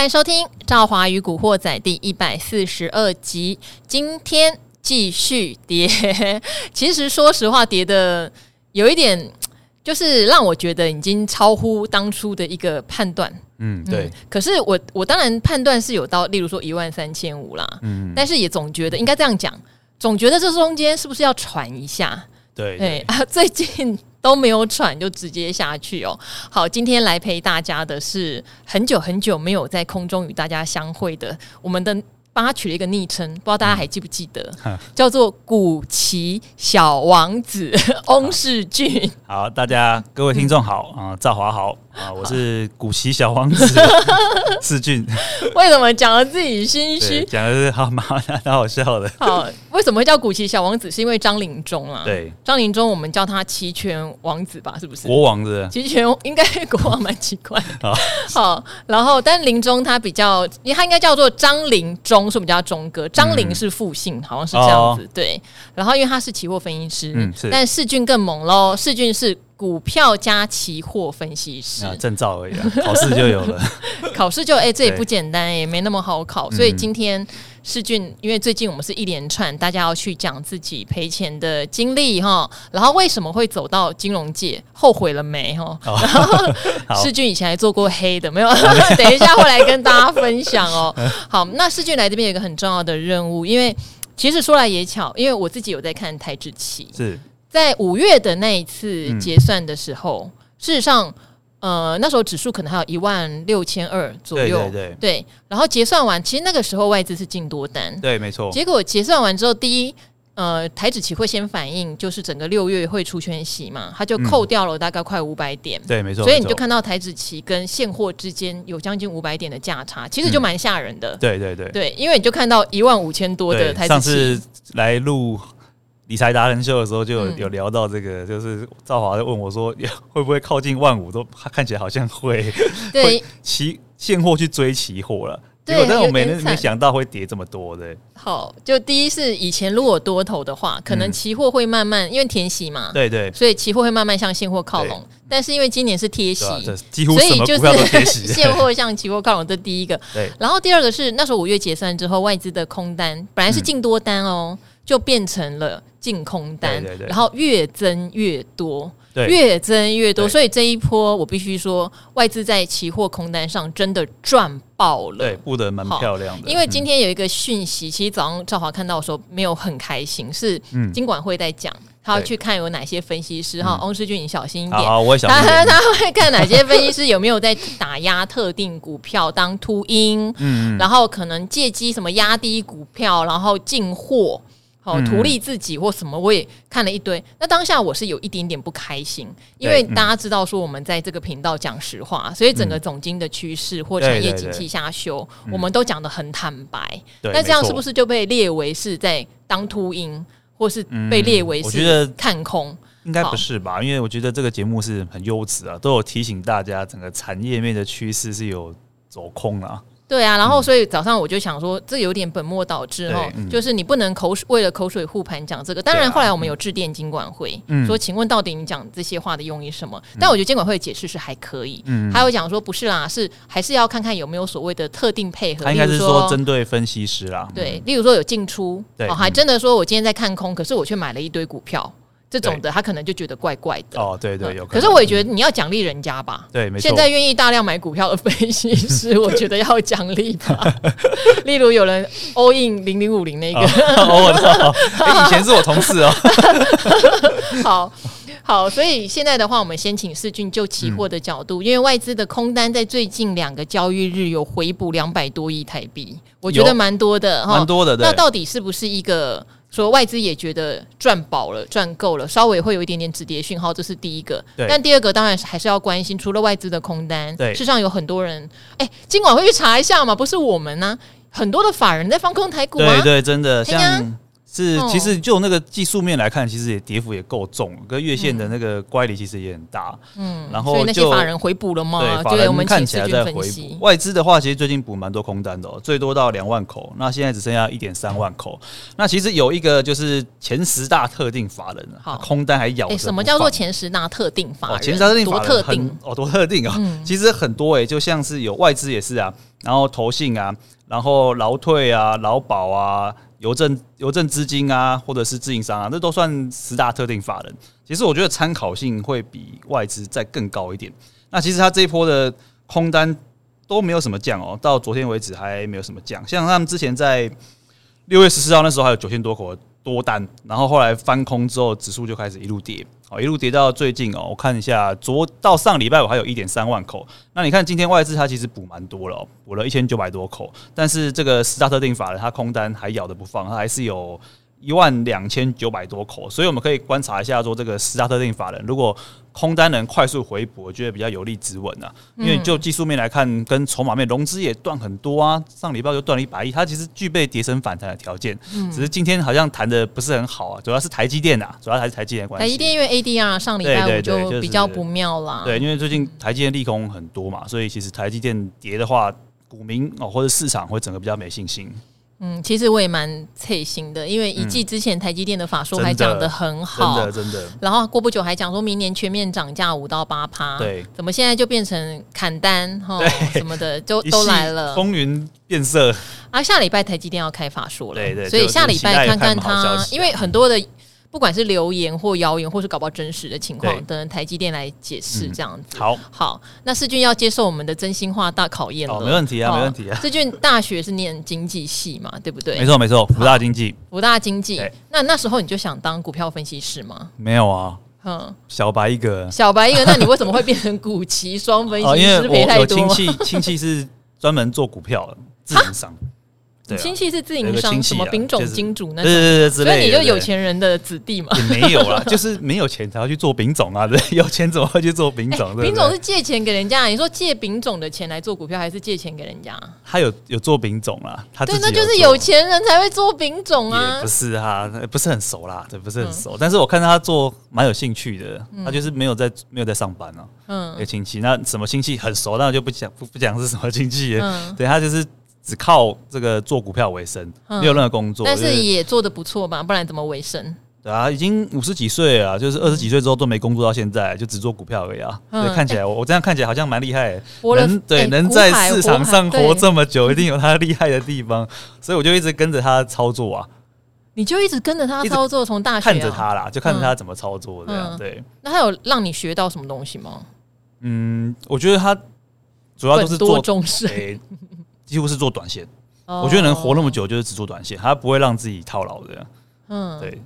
欢迎收听《赵华与古惑仔》第一百四十二集。今天继续跌，其实说实话，跌的有一点，就是让我觉得已经超乎当初的一个判断。嗯，对。嗯、可是我我当然判断是有到，例如说一万三千五啦。嗯，但是也总觉得应该这样讲，总觉得这中间是不是要喘一下？对对啊，最近。都没有喘就直接下去哦。好，今天来陪大家的是很久很久没有在空中与大家相会的我们的。帮他取了一个昵称，不知道大家还记不记得，嗯、叫做“古奇小王子” 翁世俊。好，大家各位听众好啊，赵华好啊，我是古奇小王子 世俊。为什么讲了自己心虚？讲的是好蛮蛮好笑的。好，为什么会叫古奇小王子？是因为张林中啊。对，张林中我们叫他齐全王子吧？是不是？国王的齐全应该国王蛮奇怪。好，好，然后但林中他比较，他应该叫做张是我们家钟哥，张玲是复姓，嗯、好像是这样子。哦、对，然后因为他是期货分析师，嗯、但世俊更猛喽。世俊是股票加期货分析师，啊、证照而已，考试就有了。考试就哎、欸，这也不简单，也没那么好考。所以今天士峻，因为最近我们是一连串，大家要去讲自己赔钱的经历哈。然后为什么会走到金融界，后悔了没哈？哦、然后士峻以前还做过黑的，没有？等一下会来跟大家分享哦。好，那世俊来这边有一个很重要的任务，因为其实说来也巧，因为我自己有在看台指期，是在五月的那一次结算的时候，嗯、事实上。呃，那时候指数可能还有一万六千二左右，对对对，对。然后结算完，其实那个时候外资是进多单，对，没错。结果结算完之后，第一，呃，台指期会先反应，就是整个六月会出圈息嘛，它就扣掉了大概快五百点，嗯，对，没错。所以你就看到台指期跟现货之间有将近五百点的价差，其实就蛮吓人的，嗯。对对对，对，因为你就看到一万五千多的台指期。上次来录。理财达人秀的时候就有有聊到这个，嗯、就是赵华就问我说，会不会靠近万五？都看起来好像会，对会期现货去追期货了。对，但是我没没想到会跌这么多的。好，就第一是以前如果多头的话，可能期货会慢慢、嗯、因为填息嘛，对对，所以期货会慢慢向现货靠拢。但是因为今年是贴息，几乎所以就是 现货向期货靠拢。这第一个。对，然后第二个是那时候五月结算之后，外资的空单本来是净多单哦。嗯就变成了净空单，对对对，然后越增越多，越增越多，所以这一波我必须说，外资在期货空单上真的赚爆了，对，布得蛮漂亮的。因为今天有一个讯息，嗯、其实早上赵华看到的时候没有很开心，是金管会在讲，嗯、他要去看有哪些分析师哈，翁世俊你小心一点，好，我小心他，他会看哪些分析师有没有在打压特定股票当秃鹰，嗯，然后可能借机什么压低股票，然后进货。好，图利自己或什么，我也看了一堆。那当下我是有一点点不开心，因为大家知道说我们在这个频道讲实话，所以整个总经的趋势或产业景气下修，我们都讲的很坦白。那这样是不是就被列为是在当秃鹰，或是被列为是看空？应该不是吧？因为我觉得这个节目是很优质啊，都有提醒大家整个产业面的趋势是有走空啊。对啊，然后所以早上我就想说，这有点本末倒置哦，嗯、就是你不能口水为了口水护盘讲这个。当然后来我们有致电金管会，嗯、说请问到底你讲这些话的用意什么？嗯、但我觉得监管会的解释是还可以，嗯、还有讲说不是啦，是还是要看看有没有所谓的特定配合。他应该是说针对分析师啦，对，例如说有进出，对哦，还真的说我今天在看空，可是我却买了一堆股票。这种的他可能就觉得怪怪的哦，对对，有可能。可是我也觉得你要奖励人家吧，对，没错。现在愿意大量买股票的分析师，我觉得要奖励吧。例如有人 all in 零零五零那个，我知道，以前是我同事哦。好好，所以现在的话，我们先请世俊就期货的角度，因为外资的空单在最近两个交易日有回补两百多亿台币，我觉得蛮多的，蛮多的。那到底是不是一个？说外资也觉得赚饱了，赚够了，稍微会有一点点止跌讯号，这是第一个。但第二个当然还是要关心，除了外资的空单，对，事实上有很多人，哎，今晚会去查一下嘛？不是我们呢、啊，很多的法人在放空台股啊？对对，真的，像是，其实就那个技术面来看，其实也跌幅也够重，跟月线的那个乖离其实也很大。嗯，然后所以那些法人回补了吗？对，法人看起来在回补。外资的话，其实最近补蛮多空单的，最多到两万口，那现在只剩下一点三万口。那其实有一个就是前十大特定法人，好，空单还咬。哎，什么叫做前十大特定法人？前十大特定法人很哦，多特定啊！其实很多哎，就像是有外资也是啊，然后投信啊，然后劳退啊、劳保啊。邮政、邮政资金啊，或者是自营商啊，这都算十大特定法人。其实我觉得参考性会比外资再更高一点。那其实它这一波的空单都没有什么降哦，到昨天为止还没有什么降。像他们之前在六月十四号那时候还有九千多口多单，然后后来翻空之后，指数就开始一路跌。哦，一路跌到最近哦，我看一下，昨到上礼拜我还有一点三万口。那你看今天外资它其实补蛮多了，补了一千九百多口，但是这个十大特定法的它空单还咬着不放，它还是有。一万两千九百多口，所以我们可以观察一下，说这个十大特定法人，如果空单能快速回补，我觉得比较有利止稳啊。因为就技术面来看，跟筹码面融资也断很多啊，上礼拜就断了一百亿，它其实具备跌升反弹的条件，只是今天好像谈的不是很好啊，主要是台积电啊，主要还是台积电关系。台积电因为 ADR 上礼拜五就比较不妙啦。对，因为最近台积电利空很多嘛，所以其实台积电跌的话，股民哦或者市场会整个比较没信心。嗯，其实我也蛮脆心的，因为一季之前台积电的法说还讲得很好，真的真的。然后过不久还讲说明年全面涨价五到八趴，对，怎么现在就变成砍单哈什么的，就都来了，风云变色。啊，下礼拜台积电要开法说了，对对，所以下礼拜看看它，因为很多的。不管是留言或谣言，或是搞不好真实的情况，等台积电来解释这样子。嗯、好，好，那世俊要接受我们的真心话大考验了。哦，没问题啊，没问题啊。世俊大学是念经济系嘛，对不对？没错，没错，福大经济。福大经济。那那时候你就想当股票分析师吗？没有啊。嗯，小白一个。小白一个，那你为什么会变成股旗双分析师？哦，因为我有亲戚，亲戚是专门做股票的，自营商。亲戚是自营商，什么丙种金主那种，所以你就有钱人的子弟嘛？也没有啦，就是没有钱才要去做丙种啊！对，有钱怎么会去做丙种？丙种是借钱给人家，你说借丙种的钱来做股票，还是借钱给人家？他有有做丙种啊，他对，那就是有钱人才会做丙种啊。不是哈，不是很熟啦，对，不是很熟。但是我看他做蛮有兴趣的，他就是没有在没有在上班啊。嗯，有亲戚，那什么亲戚很熟，那就不讲不不讲是什么亲戚。嗯，对他就是。只靠这个做股票为生，没有任何工作，但是也做的不错吧？不然怎么为生？对啊，已经五十几岁了，就是二十几岁之后都没工作到现在，就只做股票而已啊。所以看起来我我这样看起来好像蛮厉害，能对能在市场上活这么久，一定有他厉害的地方。所以我就一直跟着他操作啊。你就一直跟着他操作，从大学看着他啦，就看着他怎么操作这样。对，那他有让你学到什么东西吗？嗯，我觉得他主要都是做重视。几乎是做短线，我觉得能活那么久就是只做短线，他不会让自己套牢的。嗯，对，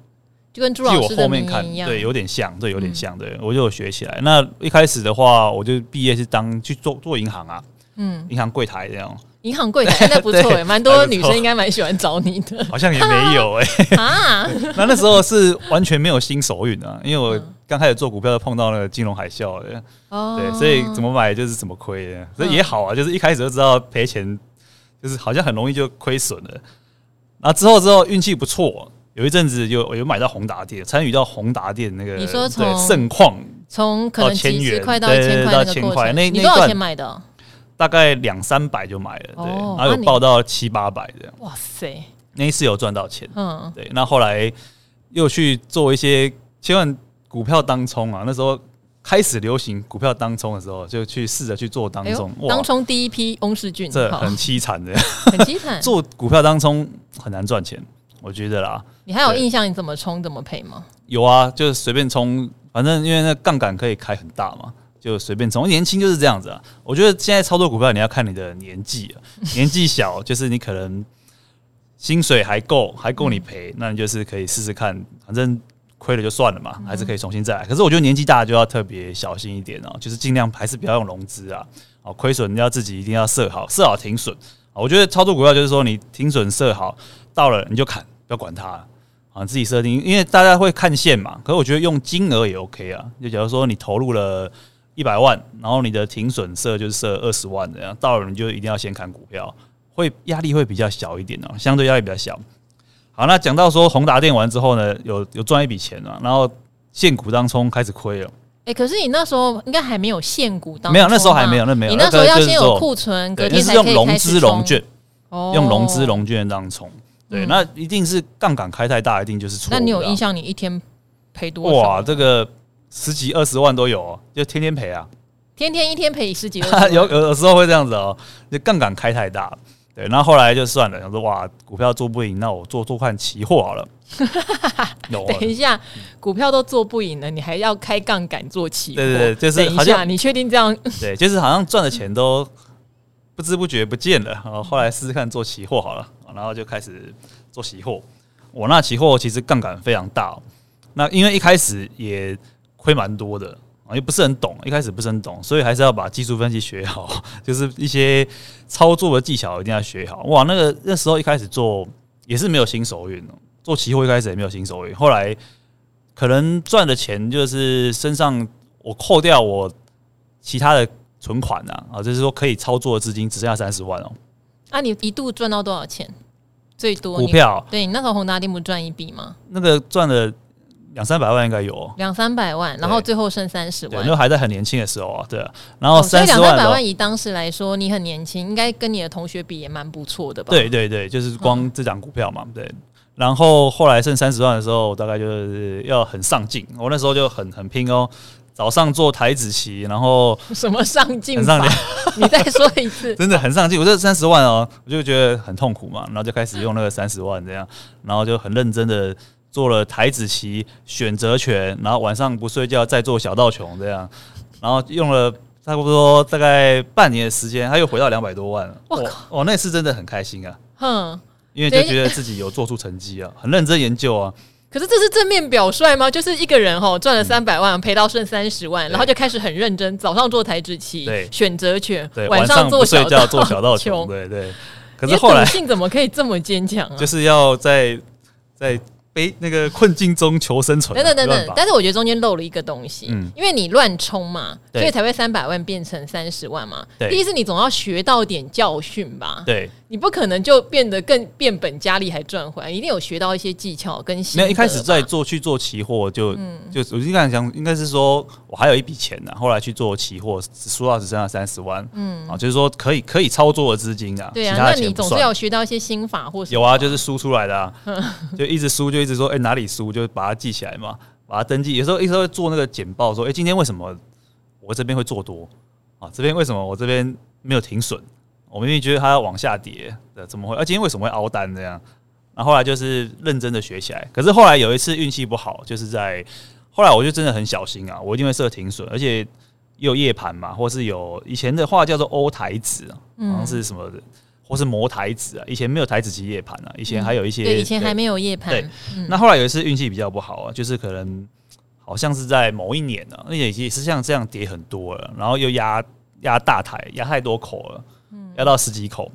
就跟朱老师后面看对，有点像，对，有点像，对，我就有学起来。那一开始的话，我就毕业是当去做做银行啊，嗯，银行柜台这样。银行柜台那不错哎，蛮多女生应该蛮喜欢找你的。好像也没有哎 啊，那那时候是完全没有新手运啊，因为我刚开始做股票，碰到那个金融海啸的，对，所以怎么买就是怎么亏的，所以也好啊，就是一开始就知道赔钱。就是好像很容易就亏损了，然后之后之后运气不错，有一阵子有有买到宏达店，参与到宏达店那个，你说从盛况从可能几十块到一千块到千块，那你多少钱买的？大概两三百就买了，对，然后有报到七八百这样。哇塞，那一次有赚到钱，嗯，对。那后来又去做一些千万股票当冲啊，那时候。开始流行股票当冲的时候，就去试着去做当冲。哎、当冲第一批翁世俊，这很凄惨的，很凄惨。做股票当冲很难赚钱，我觉得啦。你还有印象你怎么冲怎么赔吗？有啊，就是随便冲，反正因为那杠杆可以开很大嘛，就随便冲。年轻就是这样子啊。我觉得现在操作股票你要看你的年纪啊，年纪小就是你可能薪水还够，还够你赔，嗯、那你就是可以试试看，反正。亏了就算了嘛，还是可以重新再来。可是我觉得年纪大就要特别小心一点哦，就是尽量还是不要用融资啊。哦，亏损你要自己一定要设好，设好停损。我觉得操作股票就是说，你停损设好，到了你就砍，不要管它啊，自己设定。因为大家会看线嘛，可是我觉得用金额也 OK 啊。就假如说你投入了一百万，然后你的停损设就是设二十万这样，到了你就一定要先砍股票，会压力会比较小一点哦，相对压力比较小。好，那讲到说宏达电完之后呢，有有赚一笔钱啊，然后现股当冲开始亏了。哎、欸，可是你那时候应该还没有现股当冲，没有，那时候还没有，那没有。你那时候要先有库存，隔天才可以开始用融资融券，哦、用融资融券当冲。对，那一定是杠杆开太大，一定就是错。那你有印象？你一天赔多少？哇，这个十几二十万都有，哦，就天天赔啊！天天一天赔十几二 有有的时候会这样子哦，就杠杆开太大。对，然后后来就算了，想说哇，股票做不赢，那我做做看期货好了。等一下，股票都做不赢了，你还要开杠杆做期货？对对对，就是等一下，你确定这样？对，就是好像赚的钱都不知不觉不见了。然后后来试试看做期货好了，然后就开始做期货。我那期货其实杠杆非常大，那因为一开始也亏蛮多的。啊，又不是很懂，一开始不是很懂，所以还是要把技术分析学好，就是一些操作的技巧一定要学好。哇，那个那时候一开始做也是没有新手运哦，做期货一开始也没有新手运，后来可能赚的钱就是身上我扣掉我其他的存款啊，啊，就是说可以操作的资金只剩下三十万哦。啊，你一度赚到多少钱？最多股票？对，你那时候宏达电不赚一笔吗？那个赚了。两三百万应该有，两三百万，然后最后剩三十万，因为还在很年轻的时候啊，对啊，然后三十万，两三百万以当时来说，你很年轻，应该跟你的同学比也蛮不错的吧？对对对，就是光这档股票嘛，对。然后后来剩三十万的时候，大概就是要很上进，我那时候就很很拼哦，早上做台子棋，然后什么上进？很上进，你再说一次，真的很上进。我这三十万哦，我就觉得很痛苦嘛，然后就开始用那个三十万这样，然后就很认真的。做了台子棋选择权，然后晚上不睡觉再做小道琼这样，然后用了差不多大概半年的时间，他又回到两百多万了。我靠！哦，那次真的很开心啊，哼，因为就觉得自己有做出成绩啊，很认真研究啊。可是这是正面表率吗？就是一个人哈赚了三百万，赔到剩三十万，然后就开始很认真，早上做台子棋选择权，晚上做小道 做小道琼，对 对。可是后来，性怎么可以这么坚强啊？就是要在在。被那个困境中求生存，等等等等，但是我觉得中间漏了一个东西，嗯，因为你乱冲嘛，所以才会三百万变成三十万嘛。对，第一是你总要学到点教训吧？对，你不可能就变得更变本加厉还赚回来，一定有学到一些技巧跟。没有一开始在做去做期货就、嗯、就我就刚才讲，应该是说我还有一笔钱呢，后来去做期货，只输到只剩下三十万，嗯啊，就是说可以可以操作的资金啊。对啊，那你总是要学到一些心法或有啊，就是输出来的，啊，就一直输就。一直说，哎、欸，哪里输就把它记起来嘛，把它登记。有时候，有时候会做那个简报，说，哎、欸，今天为什么我这边会做多啊？这边为什么我这边没有停损？我明明觉得它要往下跌，怎么会？啊，今天为什么会凹单这样？然后后来就是认真的学起来。可是后来有一次运气不好，就是在后来我就真的很小心啊，我一定会设停损，而且有夜盘嘛，或是有以前的话叫做欧台子啊，好像是什么的。或是磨台子啊，以前没有台子期夜盘啊，以前还有一些，嗯、对，以前还没有夜盘。对，嗯、那后来有一次运气比较不好啊，就是可能好像是在某一年呢、啊，那也也是像这样跌很多了，然后又压压大台，压太多口了，压到十几口，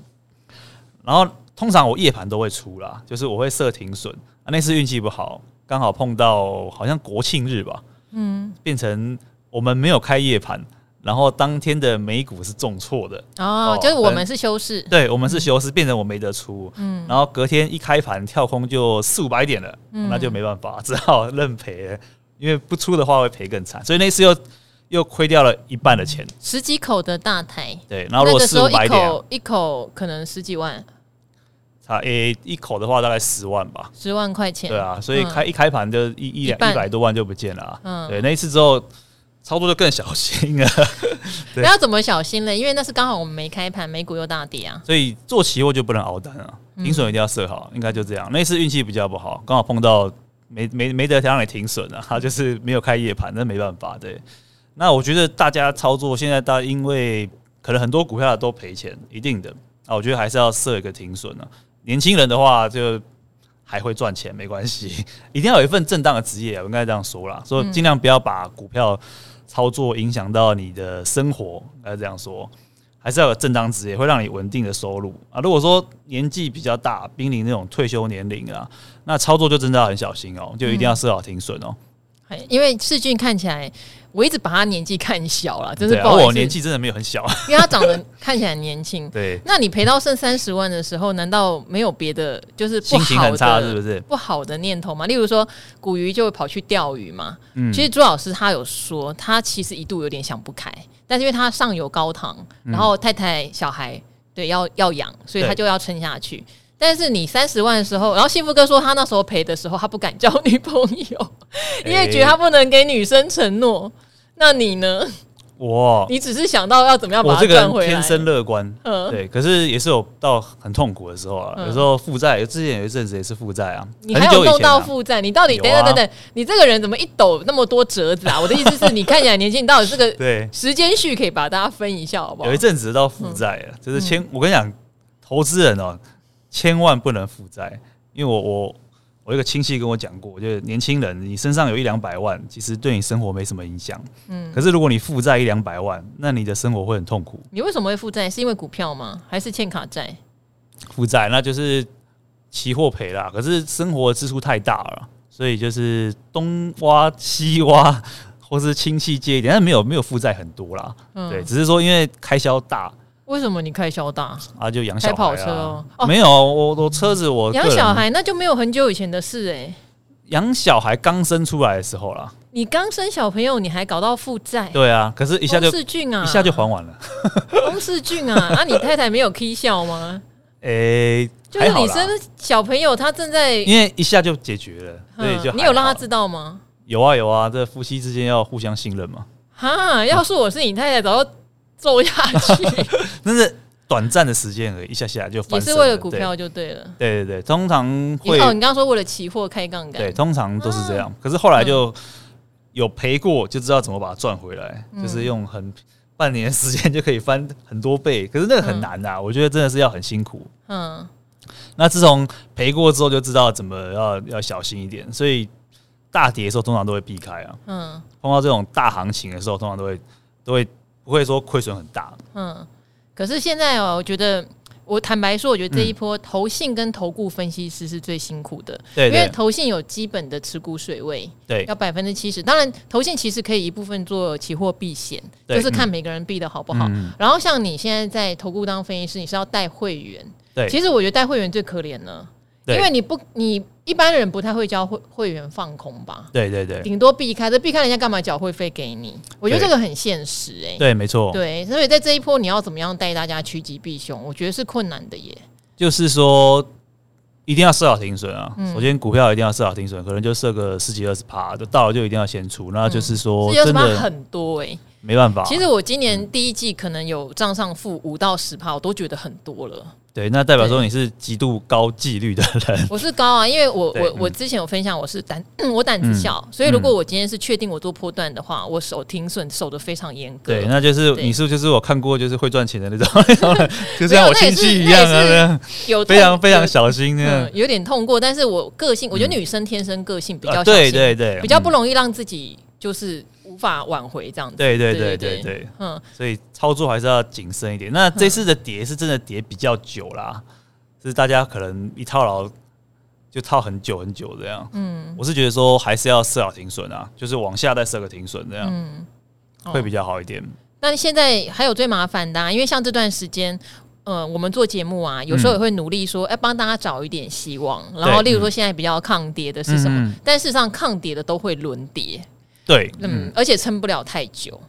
然后通常我夜盘都会出啦，就是我会设停损。啊。那次运气不好，刚好碰到好像国庆日吧，嗯，变成我们没有开夜盘。然后当天的美股是重挫的。哦，就是我们是休市，对，我们是休市，变成我没得出，嗯，然后隔天一开盘跳空就四五百点了，嗯，那就没办法，只好认赔，因为不出的话会赔更惨，所以那次又又亏掉了一半的钱，十几口的大台，对，然后如果四五百点，一口一口可能十几万，差诶一口的话大概十万吧，十万块钱，对啊，所以开一开盘就一一两一百多万就不见了，嗯，对，那一次之后。操作就更小心了！不要怎么小心了，因为那是刚好我们没开盘，美股又大跌啊。所以做期货就不能熬单啊，停损一定要设好，应该就这样。那次运气比较不好，刚好碰到没没没得让你停损啊，他就是没有开夜盘，那没办法。对，那我觉得大家操作现在大，因为可能很多股票都赔钱，一定的啊，我觉得还是要设一个停损啊。年轻人的话就还会赚钱，没关系，一定要有一份正当的职业，我应该这样说啦，所以尽量不要把股票。操作影响到你的生活，应该这样说，还是要有正当职业，会让你稳定的收入啊。如果说年纪比较大，濒临那种退休年龄啊，那操作就真的要很小心哦，就一定要设好停损哦。因为世俊看起来，我一直把他年纪看小了，真是不好意思。我年纪真的没有很小，因为他长得看起来年轻。对，那你赔到剩三十万的时候，难道没有别的就是不好的心情很差是不是？不好的念头吗？例如说，古鱼就会跑去钓鱼嘛。嗯，其实朱老师他有说，他其实一度有点想不开，但是因为他上有高堂，然后太太小孩对要要养，所以他就要撑下去。但是你三十万的时候，然后幸福哥说他那时候赔的时候，他不敢交女朋友，因为觉得他不能给女生承诺。那你呢？我，你只是想到要怎么样把它赚回来？天生乐观，嗯，对。可是也是有到很痛苦的时候啊，有时候负债，之前有一阵子也是负债啊。你还有弄到负债？你到底等等等等，你这个人怎么一抖那么多折子啊？我的意思是你看起来年轻，你到底这个对时间序可以把大家分一下好不好？有一阵子到负债了，就是千，我跟你讲，投资人哦。千万不能负债，因为我我我一个亲戚跟我讲过，就是年轻人你身上有一两百万，其实对你生活没什么影响。嗯，可是如果你负债一两百万，那你的生活会很痛苦。你为什么会负债？是因为股票吗？还是欠卡债？负债那就是期货赔了，可是生活支出太大了，所以就是东挖西挖，或是亲戚借一点，但没有没有负债很多啦。嗯，对，只是说因为开销大。为什么你开销大啊？就养小孩、啊、跑车哦？没有，我我车子我养小孩那就没有很久以前的事哎、欸。养小孩刚生出来的时候啦，你刚生小朋友你还搞到负债？对啊，可是一下就世俊啊，一下就还完了。翁世俊啊，那、啊、你太太没有 K 笑吗？诶、欸，就是你生小朋友，他正在因为一下就解决了，所以就你有让他知道吗？有啊有啊，这夫妻之间要互相信任嘛。哈，要是我是你太太，早就揍下去。但是。短暂的时间而已，一下下就翻。也是为了股票就对了。对对对，通常会。哦，你刚刚说为了期货开杠杆。对，通常都是这样。啊、可是后来就有赔过，就知道怎么把它赚回来，嗯、就是用很半年时间就可以翻很多倍。可是那个很难呐、啊，嗯、我觉得真的是要很辛苦。嗯。那自从赔过之后，就知道怎么要要小心一点。所以大跌的时候，通常都会避开啊。嗯。碰到这种大行情的时候，通常都会都会不会说亏损很大。嗯。可是现在哦，我觉得我坦白说，我觉得这一波投信跟投顾分析师是最辛苦的，对，因为投信有基本的持股水位，对，要百分之七十。当然，投信其实可以一部分做期货避险，就是看每个人避的好不好。然后像你现在在投顾当分析师，你是要带会员，对，其实我觉得带会员最可怜了。因为你不，你一般人不太会教会会员放空吧？对对对，顶多避开，这避开人家干嘛缴会费给你？我觉得这个很现实哎、欸。对，没错。对，所以在这一波你要怎么样带大家趋吉避凶？我觉得是困难的耶。就是说，一定要设好停损啊！嗯、首先，股票一定要设好停损，可能就设个十几二十趴，就到了就一定要先出。那就是说，真的很多哎、欸，没办法。其实我今年第一季可能有账上负五到十趴，我都觉得很多了。对，那代表说你是极度高纪律的人。我是高啊，因为我我我之前有分享，我是胆 我胆子小，所以如果我今天是确定我做波段的话，我守停损守的非常严格。对，那就是你是不是就是我看过就是会赚钱的那种，就像我亲戚一样啊，有非常非常小心那样，有点痛过，但是我个性，我觉得女生天生个性比较小心，对对对，比较不容易让自己就是。无法挽回这样子，对对对对对，嗯，所以操作还是要谨慎一点。那这次的跌是真的跌比较久啦，就是大家可能一套牢就套很久很久这样。嗯，我是觉得说还是要设好停损啊，就是往下再设个停损这样，嗯，会比较好一点。那现在还有最麻烦的，因为像这段时间，呃，我们做节目啊，有时候也会努力说，哎，帮大家找一点希望。然后，例如说现在比较抗跌的是什么？但事实上，抗跌的都会轮跌。对，嗯，而且撑不了太久，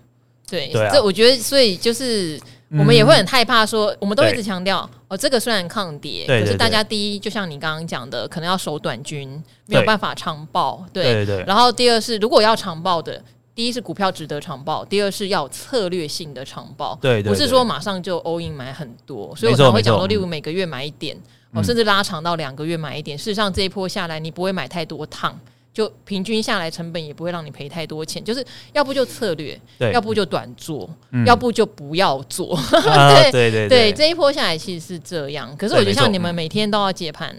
对，对啊、这我觉得，所以就是我们也会很害怕说，嗯、我们都一直强调，哦，这个虽然抗跌，对对对，可是大家第一，就像你刚刚讲的，可能要守短均，没有办法长报，对，对，对，对，然后第二是，如果要长报的，第一是股票值得长报，第二是要策略性的长报，对，对，对，不是说马上就 all in 买很多，所以我才会讲说，例如每个月买一点，哦，甚至拉长到两个月买一点，事实上这一波下来，你不会买太多趟。就平均下来成本也不会让你赔太多钱，就是要不就策略，对要不就短做，嗯、要不就不要做。啊、对对对，对，这一波下来其实是这样。可是我觉得像你们每天都要接盘，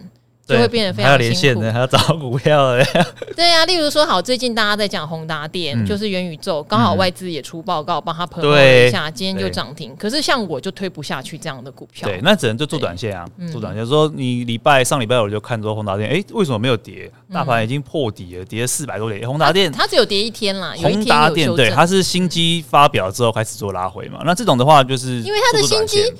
就会变得非常辛苦。还要连线的，还要找股票的。对呀、啊，例如说，好，最近大家在讲宏达电，嗯、就是元宇宙，刚好外资也出报告帮他喷了一下，今天就涨停。可是像我就推不下去这样的股票。对，那只能就做短线啊，做短线。说你礼拜上礼拜我就看说宏达电，哎，为什么没有跌？大盘已经破底了，跌了四百多点。宏达电它只有跌一天啦，宏达电对，它是新机发表之后开始做拉回嘛。那这种的话就是因为它的新机，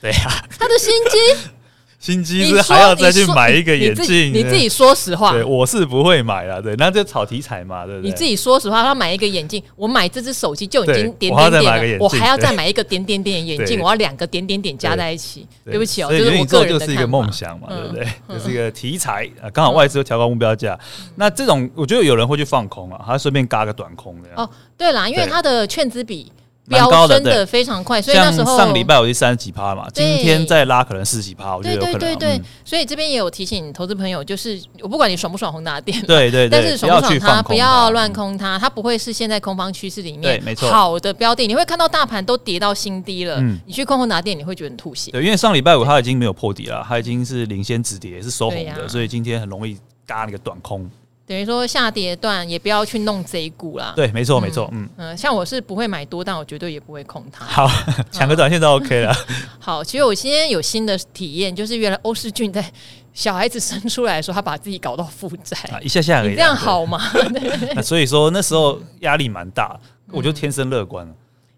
对呀，它的新机。新机是还要再去买一个眼镜？你自己说实话。对，我是不会买了。对，那就炒题材嘛，对不对？你自己说实话，他买一个眼镜，我买这只手机就已经点点点了，我还要再买一个点点点眼镜，我要两个点点点加在一起。对不起哦，就是我个人的就是一个梦想嘛，对不对？就是一个题材啊，刚好外资又调高目标价，那这种我觉得有人会去放空啊，他顺便嘎个短空的。哦，对啦，因为他的券资比。飙升的非常快，所以那时候上礼拜我是三十几趴嘛，今天再拉可能四十几趴，我觉得有可能。对对对对，所以这边也有提醒投资朋友，就是我不管你爽不爽宏达电，对对对，但是爽不爽它，不要乱空它，它不会是现在空方趋势里面好的标的。你会看到大盘都跌到新低了，你去空宏达电，你会觉得很吐血。对，因为上礼拜五它已经没有破底了，它已经是领先止跌，是收红的，所以今天很容易嘎那个短空。等于说下跌段也不要去弄贼股啦。对，没错，没错。嗯嗯，像我是不会买多，但我绝对也不会空它。好，抢个短线都 OK 了。好，其实我今天有新的体验，就是原来欧世俊在小孩子生出来的时候，他把自己搞到负债，一下下而已。这样好吗？那所以说那时候压力蛮大，我就天生乐观了。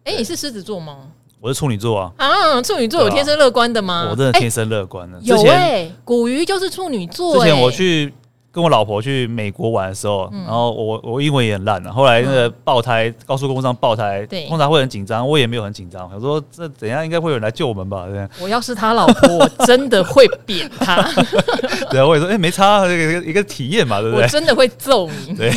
哎，你是狮子座吗？我是处女座啊。啊，处女座有天生乐观的吗？我真的天生乐观的。有哎，古鱼就是处女座。之前我去。跟我老婆去美国玩的时候，然后我我英文也很烂了。后来那个爆胎，高速公路上爆胎，通常会很紧张，我也没有很紧张。我说这怎样，应该会有人来救我们吧？这样。我要是他老婆，我真的会扁他。对啊，我也说，哎，没差，这个一个体验嘛，对不对？我真的会揍你。对，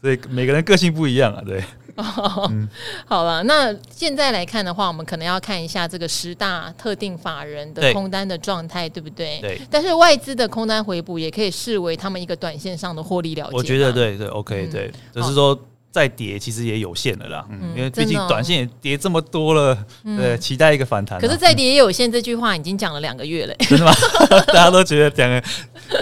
所以每个人个性不一样啊，对。哦，嗯、好了，那现在来看的话，我们可能要看一下这个十大特定法人的空单的状态，对，不对？对。但是外资的空单回补也可以视为他们一个短线上的获利了结。我觉得对对，OK，对，就、嗯、是说。再跌其实也有限了啦，嗯，因为毕竟短线也跌这么多了，对，期待一个反弹。可是再跌也有限，这句话已经讲了两个月了，真的吗？大家都觉得讲，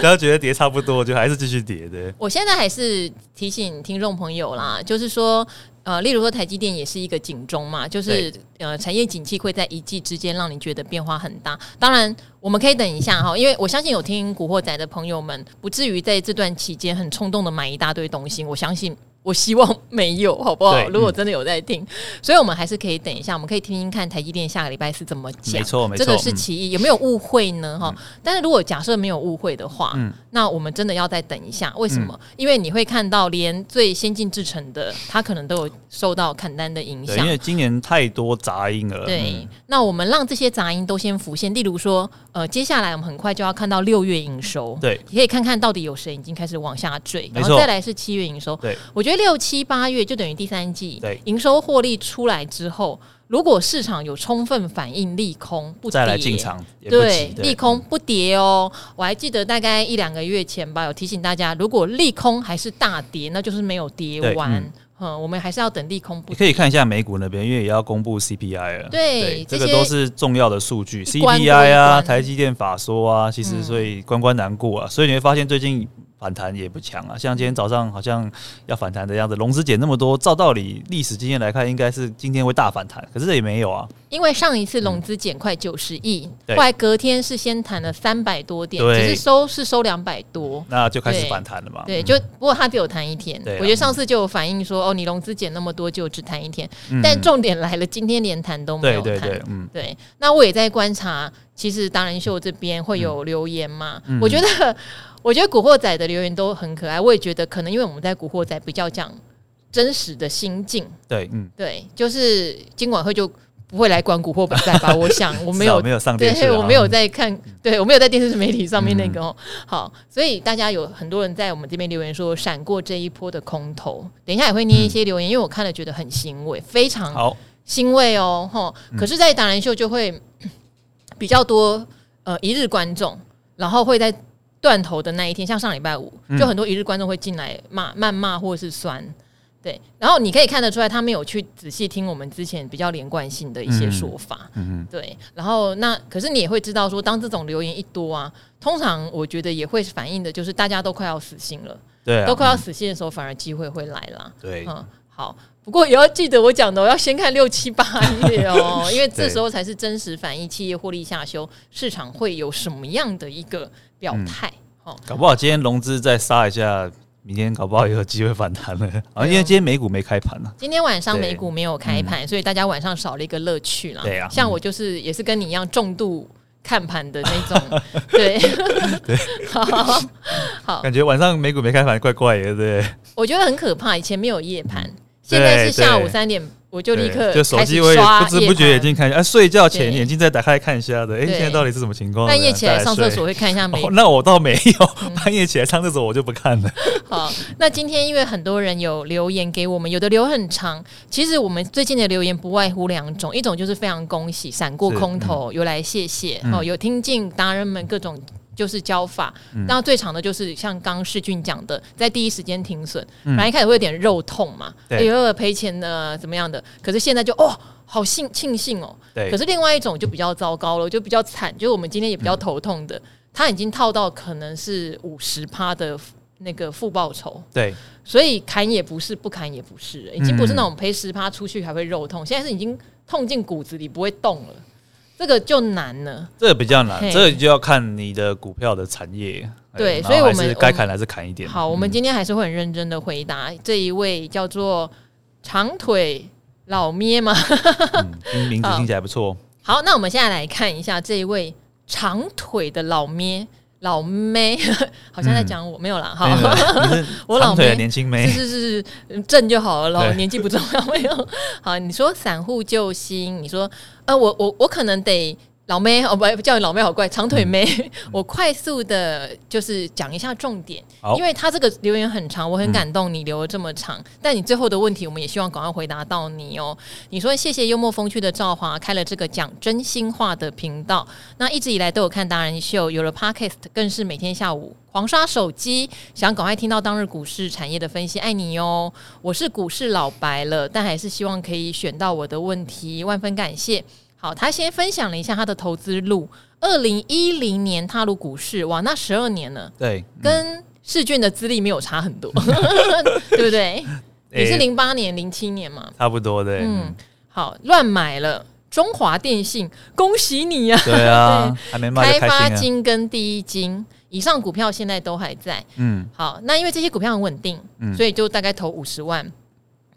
大家觉得跌差不多，就还是继续跌的。我现在还是提醒听众朋友啦，就是说，呃，例如说台积电也是一个警钟嘛，就是呃，产业景气会在一季之间让你觉得变化很大。当然，我们可以等一下哈，因为我相信有听古惑仔的朋友们，不至于在这段期间很冲动的买一大堆东西。我相信。我希望没有，好不好？如果真的有在听，嗯、所以我们还是可以等一下，我们可以听听看台积电下个礼拜是怎么讲。没错，没错，这个是其一，嗯、有没有误会呢？哈、嗯，但是如果假设没有误会的话，嗯，那我们真的要再等一下。为什么？嗯、因为你会看到，连最先进制成的，它可能都有受到砍单的影响。因为今年太多杂音了。对，嗯、那我们让这些杂音都先浮现。例如说，呃，接下来我们很快就要看到六月营收，对，你可以看看到底有谁已经开始往下坠，然后再来是七月营收。对，我觉得六七八月就等于第三季，对，营收获利出来之后，如果市场有充分反应利空不跌，再来进场，对，利空不跌哦。我还记得大概一两个月前吧，有提醒大家，如果利空还是大跌，那就是没有跌完。嗯，我们还是要等利空不跌。你可以看一下美股那边，因为也要公布 CPI 了。对，这个都是重要的数据，CPI 啊，台积电法说啊，其实所以关关难过啊。所以你会发现最近。反弹也不强啊，像今天早上好像要反弹的样子，融资减那么多，照道理历史经验来看，应该是今天会大反弹，可是这也没有啊。因为上一次融资减快九十亿，后来隔天是先弹了三百多点，只是收是收两百多，那就开始反弹了嘛。对，就不过它只有弹一天。我觉得上次就有反映说，哦，你融资减那么多，就只弹一天。但重点来了，今天连弹都没有弹。嗯，对。那我也在观察，其实达人秀这边会有留言嘛？我觉得。我觉得古惑仔的留言都很可爱，我也觉得可能因为我们在古惑仔比较讲真实的心境，对，嗯，对，就是金管会就不会来管古惑仔吧？我想我没有 没有上电视，对，我没有在看，对我没有在电视媒体上面那个哦。嗯、好，所以大家有很多人在我们这边留言说闪过这一波的空头，等一下也会念一些留言，嗯、因为我看了觉得很欣慰，非常好欣慰哦。哈，可是，在达人秀就会 比较多呃一日观众，然后会在。断头的那一天，像上礼拜五，就很多一日观众会进来骂、谩骂或者是酸，对，然后你可以看得出来，他没有去仔细听我们之前比较连贯性的一些说法。嗯嗯，对。然后那可是你也会知道说，当这种留言一多啊，通常我觉得也会反映的就是大家都快要死心了。对、啊，都快要死心的时候，反而机会会来啦。对，嗯，好。不过也要记得我讲的，我要先看六七八页哦，因为这时候才是真实反映企业获利下修，市场会有什么样的一个表态。哦、嗯，搞不好今天融资再杀一下。明天搞不好也有机会反弹了啊！因为今天美股没开盘呢。今天晚上美股没有开盘，所以大家晚上少了一个乐趣了。对啊，像我就是也是跟你一样重度看盘的那种。对 对，好，好，感觉晚上美股没开盘怪怪的，对。我觉得很可怕，以前没有夜盘，现在是下午三点。我就立刻就手机会不知不觉眼睛看一下，哎，睡觉前眼睛再打开看一下的，哎，现在到底是什么情况？半夜起来上厕所会看一下美股。那我倒没有，半夜起来上厕所我就不看了。好，那今天因为很多人有留言给我们，有的留很长。其实我们最近的留言不外乎两种，一种就是非常恭喜闪过空头，有来谢谢哦，有听进达人们各种。就是教法，那、嗯、最长的就是像刚刚世俊讲的，在第一时间停损，本来、嗯、一开始会有点肉痛嘛，哎呦赔钱的怎么样的，可是现在就哦好幸庆幸哦，对。可是另外一种就比较糟糕了，就比较惨，就是我们今天也比较头痛的，他、嗯、已经套到可能是五十趴的那个负报酬，对，所以砍也不是，不砍也不是，已经不是那种赔十趴出去还会肉痛，现在是已经痛进骨子里不会动了。这个就难了，这个比较难，嘿这个就要看你的股票的产业。对，所以我们该砍还是砍一点。好，我们今天还是会很认真的回答、嗯、这一位叫做长腿老咩嘛，嗯、名字听起来不错。好，那我们现在来看一下这一位长腿的老咩。老妹，好像在讲我、嗯、没有啦。哈，我老妹年轻没，是是是正就好了，老年纪不重要，没有。好，你说散户救星，你说呃，我我我可能得。老妹哦，不叫你老妹好怪，长腿妹。嗯、我快速的，就是讲一下重点，因为他这个留言很长，我很感动，你留了这么长。嗯、但你最后的问题，我们也希望赶快回答到你哦。你说谢谢幽默风趣的赵华开了这个讲真心话的频道，那一直以来都有看达人秀，有了 Podcast 更是每天下午狂刷手机，想赶快听到当日股市产业的分析，爱你哟。我是股市老白了，但还是希望可以选到我的问题，万分感谢。好，他先分享了一下他的投资路。二零一零年踏入股市，哇，那十二年了。对，跟世俊的资历没有差很多，对不对？你是零八年、零七年嘛？差不多的。嗯，好，乱买了中华电信，恭喜你呀！对啊，还没卖。开发金跟第一金以上股票现在都还在。嗯，好，那因为这些股票很稳定，所以就大概投五十万。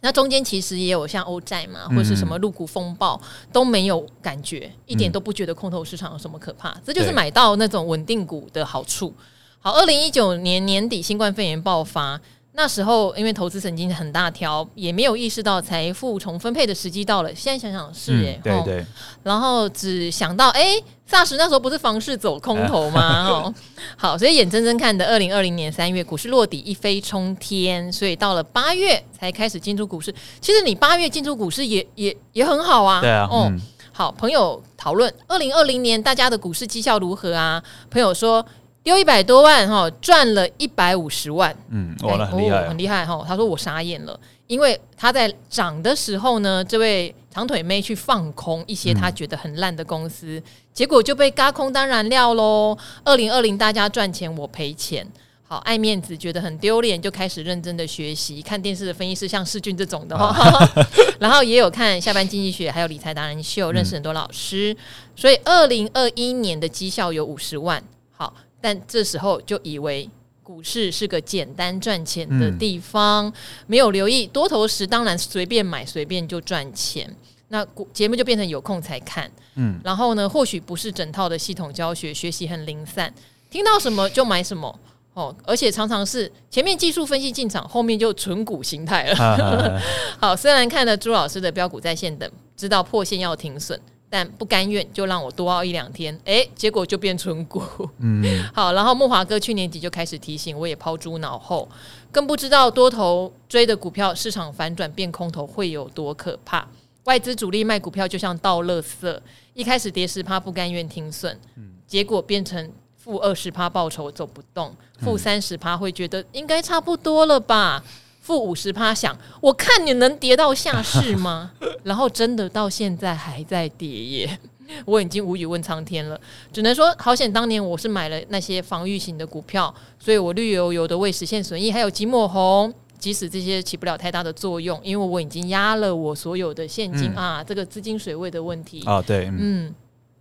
那中间其实也有像欧债嘛，或者是什么入股风暴都没有感觉，一点都不觉得空头市场有什么可怕，这就是买到那种稳定股的好处。好，二零一九年年底新冠肺炎爆发。那时候因为投资神经很大条，也没有意识到财富重分配的时机到了。现在想想是耶，嗯、对对。然后只想到，哎，SARS 那时候不是房市走空头吗？哦，好，所以眼睁睁看的二零二零年三月股市落底一飞冲天，所以到了八月才开始进入股市。其实你八月进入股市也也也很好啊。对啊。哦，嗯、好，朋友讨论二零二零年大家的股市绩效如何啊？朋友说。丢一百多万哈，赚了一百五十万。嗯，哇，很厉害，哦，很厉害哈。他说我傻眼了，因为他在涨的时候呢，这位长腿妹去放空一些他觉得很烂的公司，嗯、结果就被嘎空当燃料喽。二零二零大家赚钱，我赔钱，好爱面子，觉得很丢脸，就开始认真的学习，看电视的分析师像世俊这种的哈，啊、然后也有看下班经济学，还有理财达人秀，认识很多老师，嗯、所以二零二一年的绩效有五十万。好。但这时候就以为股市是个简单赚钱的地方，嗯、没有留意多头时，当然随便买随便就赚钱。那股节目就变成有空才看，嗯，然后呢，或许不是整套的系统教学，学习很零散，听到什么就买什么哦，而且常常是前面技术分析进场，后面就纯股形态了。好，虽然看了朱老师的标股在线等，知道破线要停损。但不甘愿，就让我多熬一两天，哎、欸，结果就变存股。嗯，好，然后木华哥去年底就开始提醒，我也抛诸脑后，更不知道多头追的股票市场反转变空头会有多可怕。外资主力卖股票就像倒垃圾，一开始跌十趴不甘愿停损，结果变成负二十趴报酬走不动，负三十趴会觉得应该差不多了吧。负五十趴，想我看你能跌到下市吗？然后真的到现在还在跌耶，我已经无语问苍天了，只能说好险当年我是买了那些防御型的股票，所以我绿油油的未实现损益还有即墨红。即使这些起不了太大的作用，因为我已经压了我所有的现金、嗯、啊，这个资金水位的问题啊，对，嗯，嗯，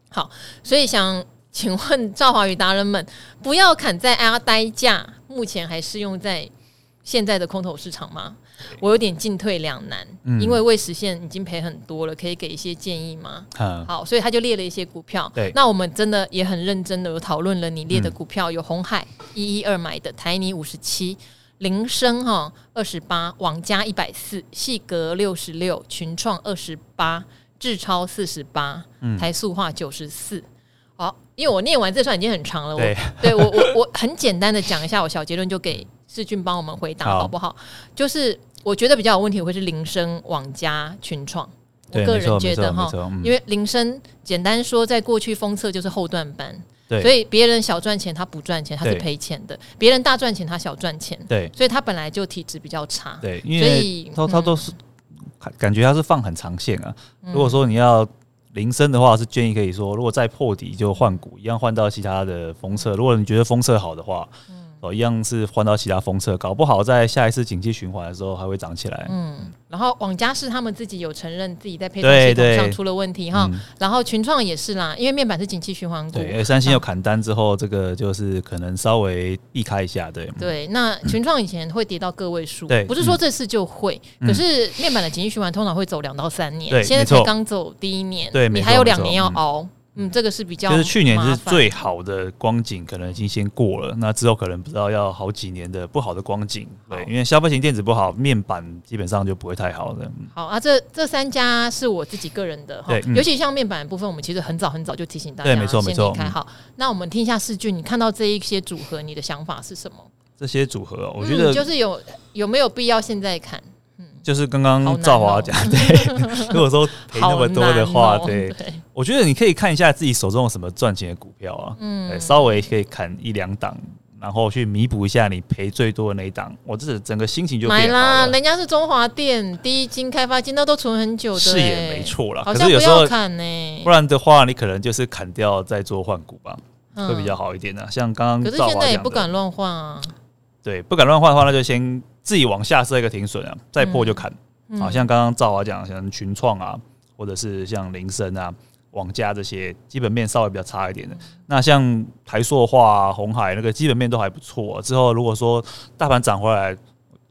好，所以想请问赵华宇达人们，不要砍在阿呆价，目前还适用在现在的空头市场吗？我有点进退两难，嗯、因为未实现已经赔很多了，可以给一些建议吗？嗯、好，所以他就列了一些股票，对，那我们真的也很认真的有讨论了你列的股票，嗯、有红海一一二买的，台泥五十七。铃声哈二十八，网加一百四，细格六十六，群创二十八，智超四十八，台塑化九十四。好，因为我念完这串已经很长了，对我对我我我很简单的讲一下，我小结论就给士峻帮我们回答好，好不好？就是我觉得比较有问题会是铃声、网加、群创，我个人觉得哈，因为铃声简单说，在过去封测就是后段班。对所以别人小赚钱，他不赚钱，他是赔钱的；别人大赚钱，他小赚钱。对，所以他本来就体质比较差。对，因为他他都是感觉他是放很长线啊。嗯、如果说你要铃声的话，是建议可以说，如果再破底就换股，一样换到其他的封测。如果你觉得封测好的话。嗯一样是换到其他封测，搞不好在下一次景气循环的时候还会涨起来。嗯，然后网家是他们自己有承认自己在配送系统上出了问题哈，然后群创也是啦，因为面板是景气循环股。对，三星有砍单之后，这个就是可能稍微避开一下。对对，那群创以前会跌到个位数，对，不是说这次就会，可是面板的景气循环通常会走两到三年，现在才刚走第一年，对，你还有两年要熬。嗯，这个是比较就是去年是最好的光景，可能已经先过了。那之后可能不知道要好几年的不好的光景，对，因为消费型电子不好，面板基本上就不会太好的。好啊，这这三家是我自己个人的哈，对尤其像面板的部分，我们其实很早很早就提醒大家，对，没错没错。开好，那我们听一下世俊，你看到这一些组合，你的想法是什么？这些组合，我觉得、嗯、就是有有没有必要现在看？就是刚刚赵华讲，对，如果说赔那么多的话，对，我觉得你可以看一下自己手中有什么赚钱的股票啊，嗯，稍微可以砍一两档，然后去弥补一下你赔最多的那一档，我这整个心情就买啦。人家是中华电、第一金开发金，那都存很久的，是也没错啦。可是有时候砍呢，不然的话，你可能就是砍掉再做换股吧，会比较好一点的。像刚刚，可是现在也不敢乱换啊。对，不敢乱换的话，那就先。自己往下设一个停损啊，再破就砍。好像刚刚赵华讲，像群创啊，或者是像林森啊、网家这些基本面稍微比较差一点的。那像台塑化、红海那个基本面都还不错。之后如果说大盘涨回来，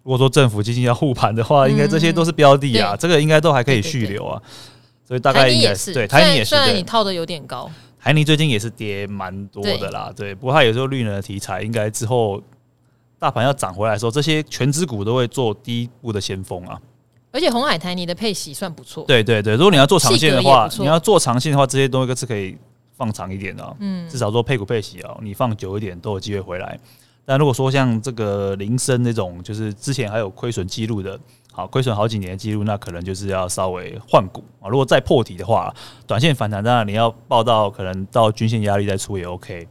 如果说政府基金要护盘的话，应该这些都是标的啊，嗯、这个应该都还可以续留啊。所以大概应该是对台泥也是，虽然你套的有点高，台泥最近也是跌蛮多的啦。对，对，不过它有时候绿能的题材，应该之后。大盘要涨回来的时候，这些全值股都会做第一步的先锋啊。而且红海台泥的配息算不错。对对对，如果你要做长线的话，你要做长线的话，这些东西是可以放长一点的、啊。嗯，至少说配股配息啊，你放久一点都有机会回来。但如果说像这个林森那种，就是之前还有亏损记录的，好亏损好几年的记录，那可能就是要稍微换股啊。如果再破底的话，短线反弹当然你要报到，可能到均线压力再出也 OK。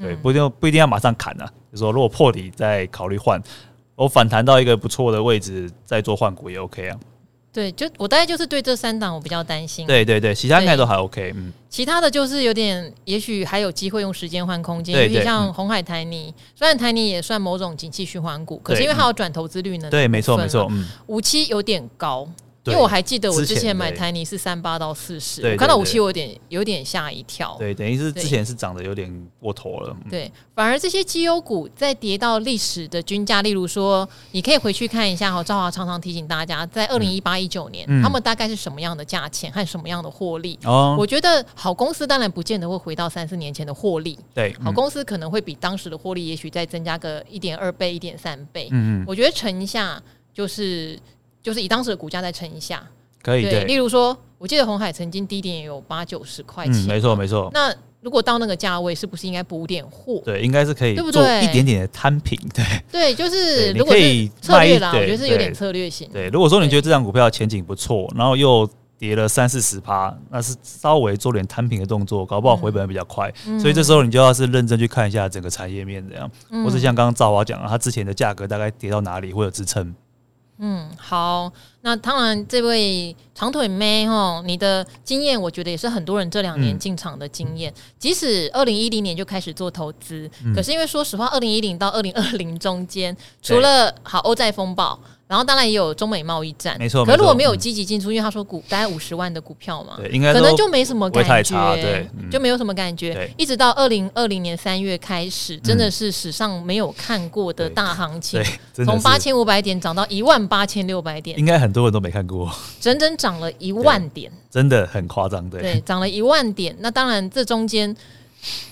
对，不一定不一定要马上砍啊。就说如果破底再考虑换，我反弹到一个不错的位置再做换股也 OK 啊。对，就我大概就是对这三档我比较担心。对对对，其他应该都还 OK。嗯，其他的就是有点，也许还有机会用时间换空间。尤其像红海台泥，虽然台泥也算某种景气循环股，可是因为它有转投资率呢。对，没错没错。嗯，五七有点高。因为我还记得我之前买台泥是三八到四十，我看到五七我有点有点吓一跳。对，等于是之前是涨得有点过头了。对，反而这些绩优股在跌到历史的均价，例如说，你可以回去看一下哈。赵华常常提醒大家，在二零一八一九年，他们大概是什么样的价钱和什么样的获利？哦，我觉得好公司当然不见得会回到三四年前的获利。对，好公司可能会比当时的获利，也许再增加个一点二倍、一点三倍。嗯，我觉得乘一下就是。就是以当时的股价再乘一下，可以对。例如说，我记得红海曾经低点也有八九十块钱，没错没错。那如果到那个价位，是不是应该补点货？对，应该是可以，对不对？一点点的摊平，对 对，就是如果是策略啦，我觉得是有点策略性。对，如果说你觉得这张股票前景不错，然后又跌了三四十趴，那是稍微做点摊平的动作，搞不好回本比较快。所以这时候你就要是认真去看一下整个产业面怎样，或是像刚刚赵华讲了，它之前的价格大概跌到哪里会有支撑。嗯，好，那当然，这位长腿妹哈，你的经验，我觉得也是很多人这两年进场的经验。嗯、即使二零一零年就开始做投资，嗯、可是因为说实话，二零一零到二零二零中间，除了好欧债风暴。然后当然也有中美贸易战，没错。可如果没有积极进出，嗯、因为他说股大概五十万的股票嘛，对，应该可能就没什么感觉，对，嗯、就没有什么感觉。一直到二零二零年三月开始，真的是史上没有看过的大行情，从八千五百点涨到一万八千六百点，应该很多人都没看过，整整涨了一万点，真的很夸张，对，对，涨了一万点。那当然这中间。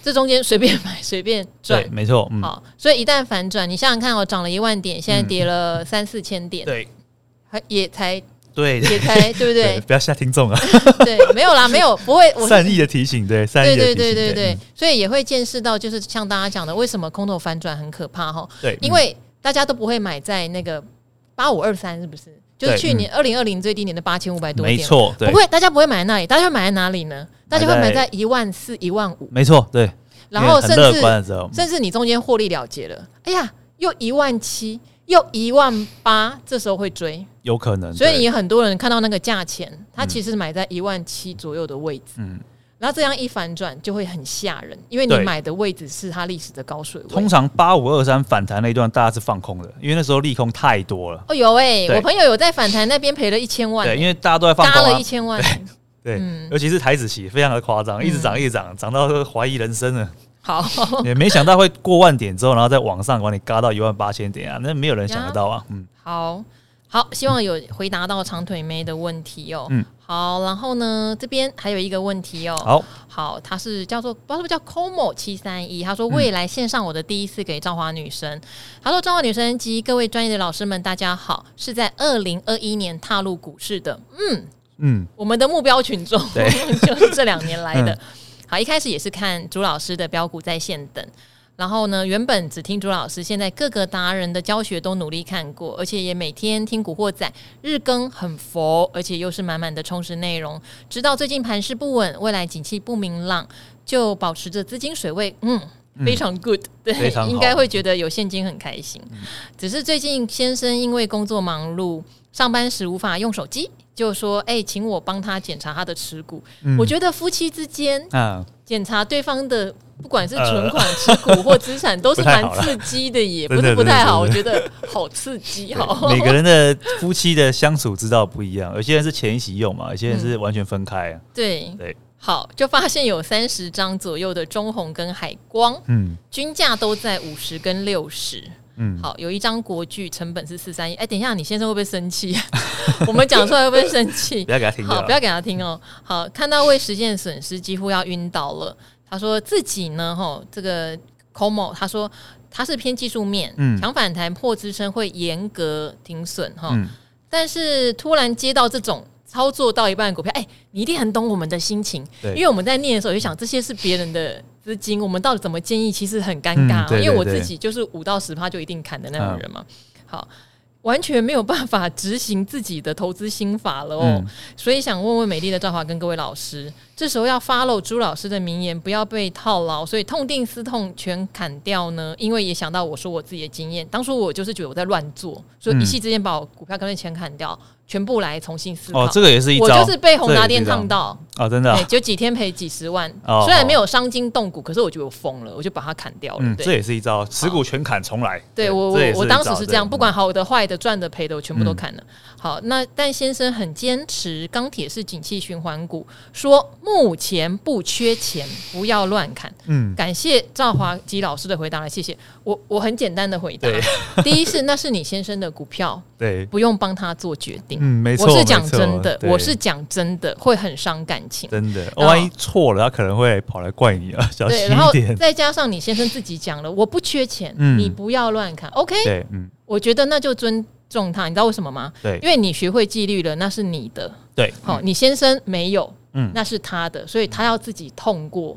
这中间随便买随便赚，没错。嗯、好，所以一旦反转，你想想看，我涨了一万点，现在跌了三四千点，对，还也才对，也才对不对？不要吓听众啊！对，没有啦，没有，不会。善意的提醒，对，善意的提醒，对对对对对，所以也会见识到，就是像大家讲的，为什么空头反转很可怕哈？对，因为大家都不会买在那个八五二三，是不是？就是去年二零二零最低年的八千五百多点，没错，不会，大家不会买在那里，大家会买在哪里呢？大家会买在一万四、一万五，没错，对。然后甚至甚至你中间获利了结了，哎呀，又一万七，又一万八，这时候会追，有可能。所以你很多人看到那个价钱，他其实买在一万七左右的位置，嗯，然后这样一反转就会很吓人，因为你买的位置是它历史的高水位。通常八五二三反弹那一段，大家是放空的，因为那时候利空太多了。哦，有哎，我朋友有在反弹那边赔了一千万，对，因为大家都在放空，搭了一千万，对，尤其是台子期非常的夸张，一直涨，一直涨，涨到怀疑人生了。好，也没想到会过万点之后，然后再往上把你嘎到一万八千点啊！那没有人想得到啊。嗯，好好，希望有回答到长腿妹的问题哦。嗯，好，然后呢，这边还有一个问题哦。好，好，他是叫做不知道是不是叫 Como 七三一，他说未来献上我的第一次给赵华女神。他说赵华女神及各位专业的老师们，大家好，是在二零二一年踏入股市的。嗯嗯，我们的目标群众 就是这两年来的。嗯好，一开始也是看朱老师的标股在线等，然后呢，原本只听朱老师，现在各个达人的教学都努力看过，而且也每天听古惑仔日更很佛，而且又是满满的充实内容。直到最近盘势不稳，未来景气不明朗，就保持着资金水位，嗯，非常 good，对，应该会觉得有现金很开心。只是最近先生因为工作忙碌，上班时无法用手机。就说：“哎、欸，请我帮他检查他的持股。嗯、我觉得夫妻之间啊，检查对方的不管是存款、持股或资产，都是 蛮刺激的，也不是不太好。我觉得好刺激，好。每个人的夫妻的相处之道不一样，有些人是钱一起用嘛，有些人是完全分开啊。对、嗯、对，好，就发现有三十张左右的中红跟海光，嗯，均价都在五十跟六十。”嗯，好，有一张国巨成本是四三一，哎，等一下，你先生会不会生气？我们讲出来会不会生气？不要给他听，好，不要给他听哦。好，看到未实现损失几乎要晕倒了。他说自己呢，哈，这个 Como，他说他是偏技术面，嗯，强反弹破支撑会严格停损哈，嗯、但是突然接到这种。操作到一半的股票，哎、欸，你一定很懂我们的心情，对因为我们在念的时候就想，这些是别人的资金，我们到底怎么建议？其实很尴尬，嗯、因为我自己就是五到十趴就一定砍的那种人嘛。嗯、好。完全没有办法执行自己的投资心法了哦，嗯、所以想问问美丽的赵华跟各位老师，这时候要 follow 朱老师的名言，不要被套牢，所以痛定思痛全砍掉呢？因为也想到我说我自己的经验，当初我就是觉得我在乱做，所以一夕之间把我股票跟那钱砍掉，全部来重新思考。哦，这个也是一招，我就是被宏达电烫到哦，真的、啊，就几天赔几十万，哦、虽然没有伤筋动骨，可是我觉得我疯了，我就把它砍掉了。嗯，对这也是一招，持股全砍重来。对，对我我我当时是这样，不管好的坏的赚的赔的，我全部都砍了。嗯、好，那但先生很坚持，钢铁是景气循环股，说目前不缺钱，不要乱砍。嗯，感谢赵华吉老师的回答了，谢谢。我我很简单的回答，第一是那是你先生的股票，对，不用帮他做决定。嗯，没错，我是讲真的，我是讲真的，会很伤感情。真的，万一错了，他可能会跑来怪你啊，小心一点。对，然后再加上你先生自己讲了，我不缺钱，嗯、你不要乱看。OK，对，嗯，我觉得那就尊重他，你知道为什么吗？对，因为你学会纪律了，那是你的。对，好，你先生没有，嗯，那是他的，所以他要自己痛过，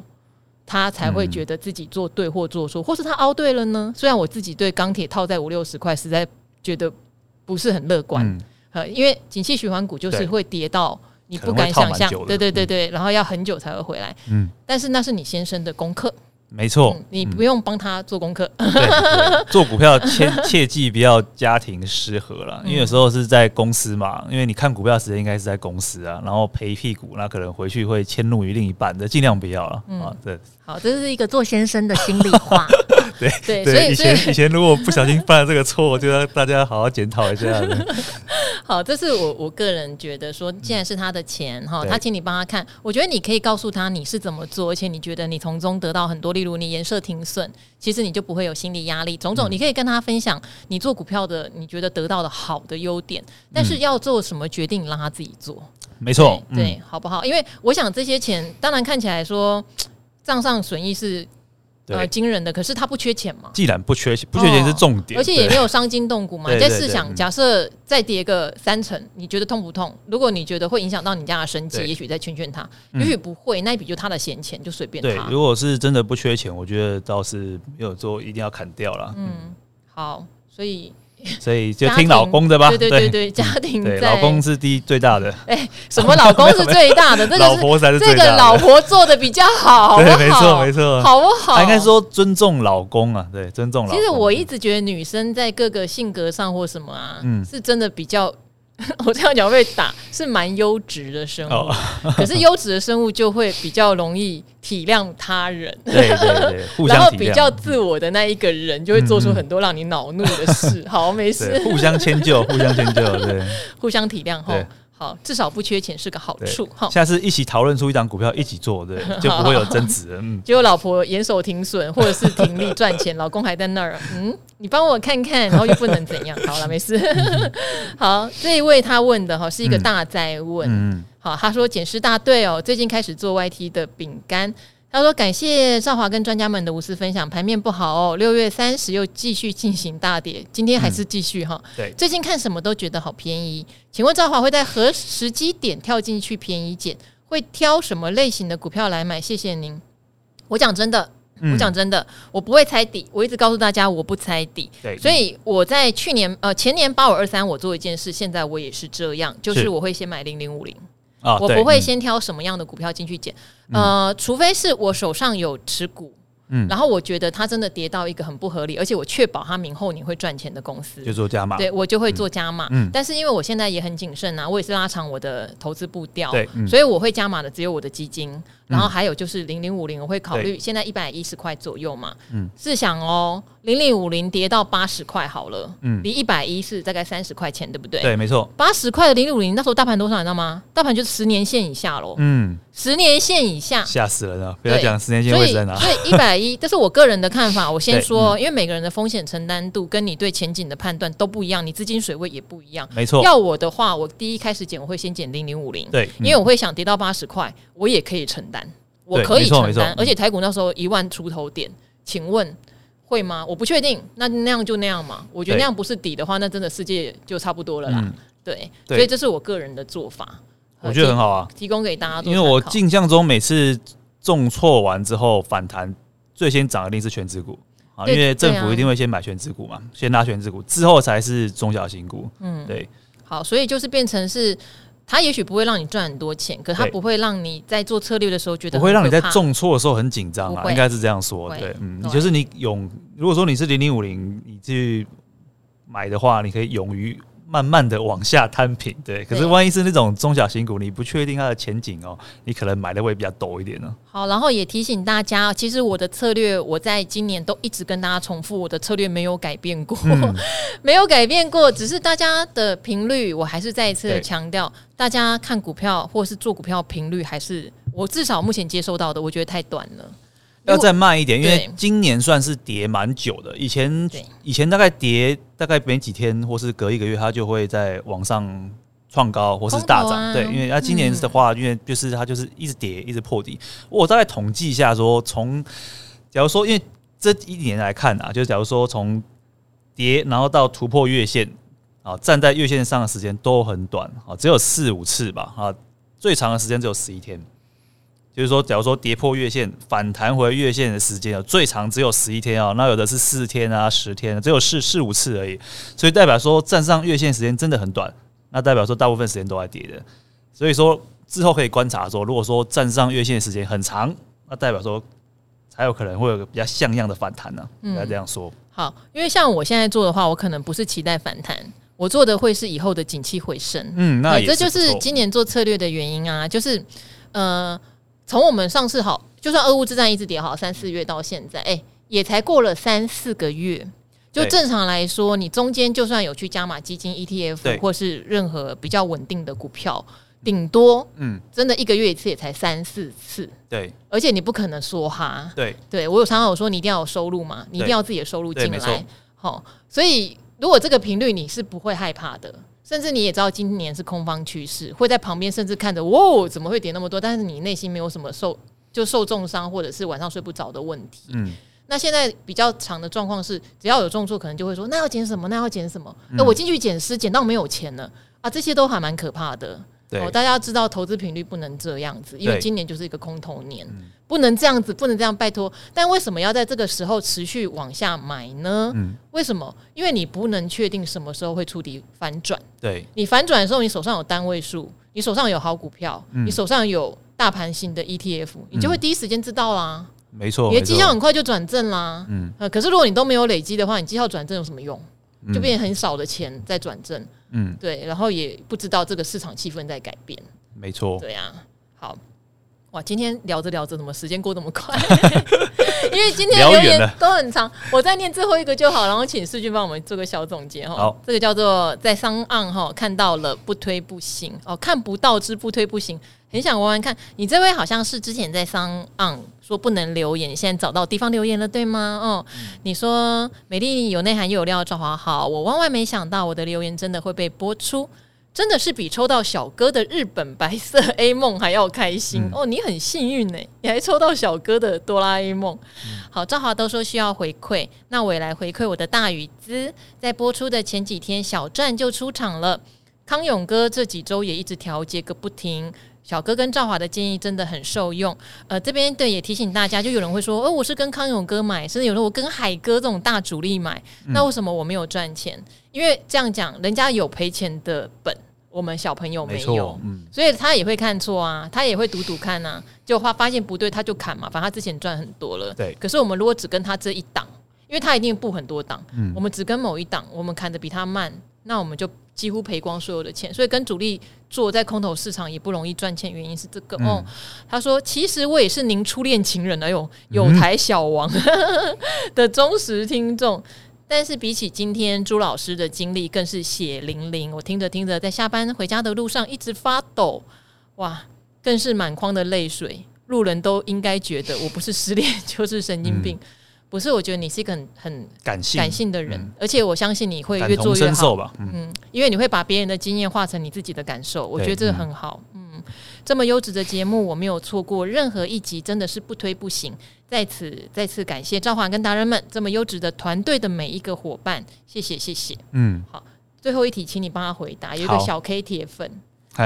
他才会觉得自己做对或做错，或是他凹对了呢？虽然我自己对钢铁套在五六十块，实在觉得不是很乐观。嗯，因为景气循环股就是会跌到你不敢想象，对对对对，然后要很久才会回来。嗯，但是那是你先生的功课。没错、嗯，你不用帮他做功课、嗯。做股票切切记不要家庭失和了，因为有时候是在公司嘛，因为你看股票的时间应该是在公司啊，然后赔屁股，那可能回去会迁怒于另一半的，尽量不要了、嗯、啊。对，好，这是一个做先生的心里话。对对，所以以前以前如果不小心犯了这个错，我觉得大家好好检讨一下。好，这是我我个人觉得说，既然是他的钱哈，他请你帮他看，我觉得你可以告诉他你是怎么做，而且你觉得你从中得到很多，例如你颜色停损，其实你就不会有心理压力，种种你可以跟他分享你做股票的你觉得得到的好的优点，但是要做什么决定，让他自己做，没错，对，好不好？因为我想这些钱当然看起来说账上损益是。呃，惊人的，可是他不缺钱嘛？既然不缺钱，不缺钱是重点，哦、而且也没有伤筋动骨嘛。你在试想，假设再跌个三成，你觉得痛不痛？如果你觉得会影响到你家的生计，也许再劝劝他，也许不会，那一笔就他的闲钱，就随便他。对，如果是真的不缺钱，我觉得倒是没有说一定要砍掉了。嗯，好，所以。所以就听老公的吧，对对对对，家庭对老公是第一最大的。哎，什么老公是最大的？这个老婆才是最大的。这个老婆做的比较好，对，没错没错，好不好？应该说尊重老公啊，对，尊重老公。其实我一直觉得女生在各个性格上或什么啊，嗯，是真的比较。我这样讲会被打，是蛮优质的生物，哦、可是优质的生物就会比较容易体谅他人，对对对，然后比较自我的那一个人就会做出很多让你恼怒的事。嗯、好，没事，互相迁就，互相迁就，对，互相体谅后。好，至少不缺钱是个好处。哈，下次一起讨论出一张股票一起做，对，就不会有争执。嗯，结果老婆严守停损，或者是停利赚钱，老公还在那儿。嗯，你帮我看看，然后又不能怎样。好了，没事。好，这一位他问的哈是一个大灾问。嗯，好，他说检视大队哦，最近开始做 YT 的饼干。他说：“感谢赵华跟专家们的无私分享。盘面不好哦，六月三十又继续进行大跌，今天还是继续哈。嗯、对，最近看什么都觉得好便宜。请问赵华会在何时机点跳进去便宜捡？会挑什么类型的股票来买？谢谢您。我讲真的，我讲真的，我不会猜底。我一直告诉大家，我不猜底。对，所以我在去年呃前年八五二三，我做一件事，现在我也是这样，就是我会先买零零五零。”哦、我不会先挑什么样的股票进去捡，嗯、呃，除非是我手上有持股。嗯，然后我觉得它真的跌到一个很不合理，而且我确保它明后年会赚钱的公司，就做加码，对我就会做加码。嗯，但是因为我现在也很谨慎啊，我也是拉长我的投资步调，对，所以我会加码的只有我的基金，然后还有就是零零五零，我会考虑现在一百一十块左右嘛，嗯，试想哦，零零五零跌到八十块好了，嗯，离一百一是大概三十块钱，对不对？对，没错，八十块的零零五零那时候大盘多少你知道吗？大盘就是十年线以下喽，嗯。十年线以下，吓死人了！不要讲十年线位置在哪。所以一百一，这是我个人的看法。我先说，因为每个人的风险承担度跟你对前景的判断都不一样，你资金水位也不一样。没错。要我的话，我第一开始减，我会先减零零五零。对，因为我会想跌到八十块，我也可以承担，我可以承担。而且台股那时候一万出头点，请问会吗？我不确定。那那样就那样嘛。我觉得那样不是底的话，那真的世界就差不多了啦。对，所以这是我个人的做法。我觉得很好啊，提供给大家。因为我印象中每次重挫完之后反弹，最先涨的一定是全值股啊，因为政府一定会先买全值股嘛，先拉全值股，之后才是中小型股。嗯，对。好，所以就是变成是，它也许不会让你赚很多钱，可它不会让你在做策略的时候觉得不会让你在重挫的时候很紧张啊，应该是这样说。对，嗯，就是你勇，如果说你是零零五零，你去买的话，你可以勇于。慢慢的往下摊平，对。可是万一是那种中小型股，你不确定它的前景哦，你可能买的会比较陡一点呢。好，然后也提醒大家，其实我的策略，我在今年都一直跟大家重复，我的策略没有改变过，嗯、没有改变过，只是大家的频率，我还是再一次的强调，大家看股票或是做股票频率，还是我至少目前接收到的，我觉得太短了。要再慢一点，因为今年算是跌蛮久的。以前以前大概跌大概没几天，或是隔一个月，它就会在往上创高，或是大涨。对，因为它今年的话，因为就是它就是一直跌，一直破底。我大概统计一下，说从假如说，因为这一年来看啊，就假如说从跌然后到突破月线啊，站在月线上的时间都很短啊，只有四五次吧啊，最长的时间只有十一天。就是说，假如说跌破月线反弹回月线的时间啊，最长只有十一天啊，那有的是四天啊、十天，只有四四五次而已，所以代表说站上月线时间真的很短，那代表说大部分时间都在跌的，所以说之后可以观察说，如果说站上月线的时间很长，那代表说才有可能会有个比较像样的反弹呢、啊。应该这样说。好，因为像我现在做的话，我可能不是期待反弹，我做的会是以后的景气回升。嗯，那这就是今年做策略的原因啊，就是呃，从我们上次好，就算俄乌之战一直跌好三四月到现在，哎、欸，也才过了三四个月。就正常来说，你中间就算有去加码基金、ETF，或是任何比较稳定的股票，顶多嗯，真的一个月一次也才三四次。对，而且你不可能说哈。对，对我有常常有说，你一定要有收入嘛，你一定要自己的收入进来。好，所以如果这个频率你是不会害怕的，甚至你也知道今年是空方趋势，会在旁边甚至看着，哇，怎么会跌那么多？但是你内心没有什么受就受重伤或者是晚上睡不着的问题。嗯。那现在比较长的状况是，只要有重挫，可能就会说那要减什么，那要减什么？那、嗯、我进去减失，减到没有钱了啊！这些都还蛮可怕的。对、哦，大家要知道投资频率不能这样子，因为今年就是一个空头年，不能这样子，不能这样，拜托。但为什么要在这个时候持续往下买呢？嗯，为什么？因为你不能确定什么时候会触底反转。对，你反转的时候，你手上有单位数，你手上有好股票，嗯、你手上有大盘型的 ETF，你就会第一时间知道啦。没错，你的绩效很快就转正啦。嗯，可是如果你都没有累积的话，你绩效转正有什么用？就变成很少的钱在转正。嗯，对，然后也不知道这个市场气氛在改变。没错，对呀。好，哇，今天聊着聊着，怎么时间过这么快？因为今天留言都很长，我再念最后一个就好，然后请世俊帮我们做个小总结哈。好，这个叫做在商案哈看到了不推不行哦，看不到之不推不行。很想玩玩看，你这位好像是之前在商岸说不能留言，现在找到地方留言了，对吗？哦，嗯、你说美丽有内涵又有料，赵华好，我万万没想到我的留言真的会被播出，真的是比抽到小哥的日本白色 A 梦还要开心、嗯、哦！你很幸运呢，你还抽到小哥的哆啦 A 梦。嗯、好，赵华都说需要回馈，那我也来回馈我的大宇资，在播出的前几天，小站就出场了，康永哥这几周也一直调节个不停。小哥跟赵华的建议真的很受用，呃，这边对也提醒大家，就有人会说，哦，我是跟康永哥买，甚至有时候我跟海哥这种大主力买，那为什么我没有赚钱？因为这样讲，人家有赔钱的本，我们小朋友没有，嗯，所以他也会看错啊，他也会赌赌看啊，就发发现不对，他就砍嘛，反正他之前赚很多了，对。可是我们如果只跟他这一档，因为他一定布很多档，嗯，我们只跟某一档，我们砍的比他慢，那我们就。几乎赔光所有的钱，所以跟主力做在空头市场也不容易赚钱，原因是这个。嗯、哦，他说：“其实我也是您初恋情人，哎呦，有台小王 的忠实听众。但是比起今天朱老师的经历，更是血淋淋。我听着听着，在下班回家的路上一直发抖，哇，更是满眶的泪水。路人都应该觉得我不是失恋 就是神经病。嗯”不是，我觉得你是一个很很感性感性的人，嗯、而且我相信你会越做越好吧。嗯，嗯，因为你会把别人的经验化成你自己的感受，我觉得这个很好。嗯，嗯，这么优质的节目，我没有错过任何一集，真的是不推不行。在此再次感谢赵华跟达人们这么优质的团队的每一个伙伴，谢谢谢谢。嗯，好，最后一题，请你帮他回答。有一个小 K 铁粉，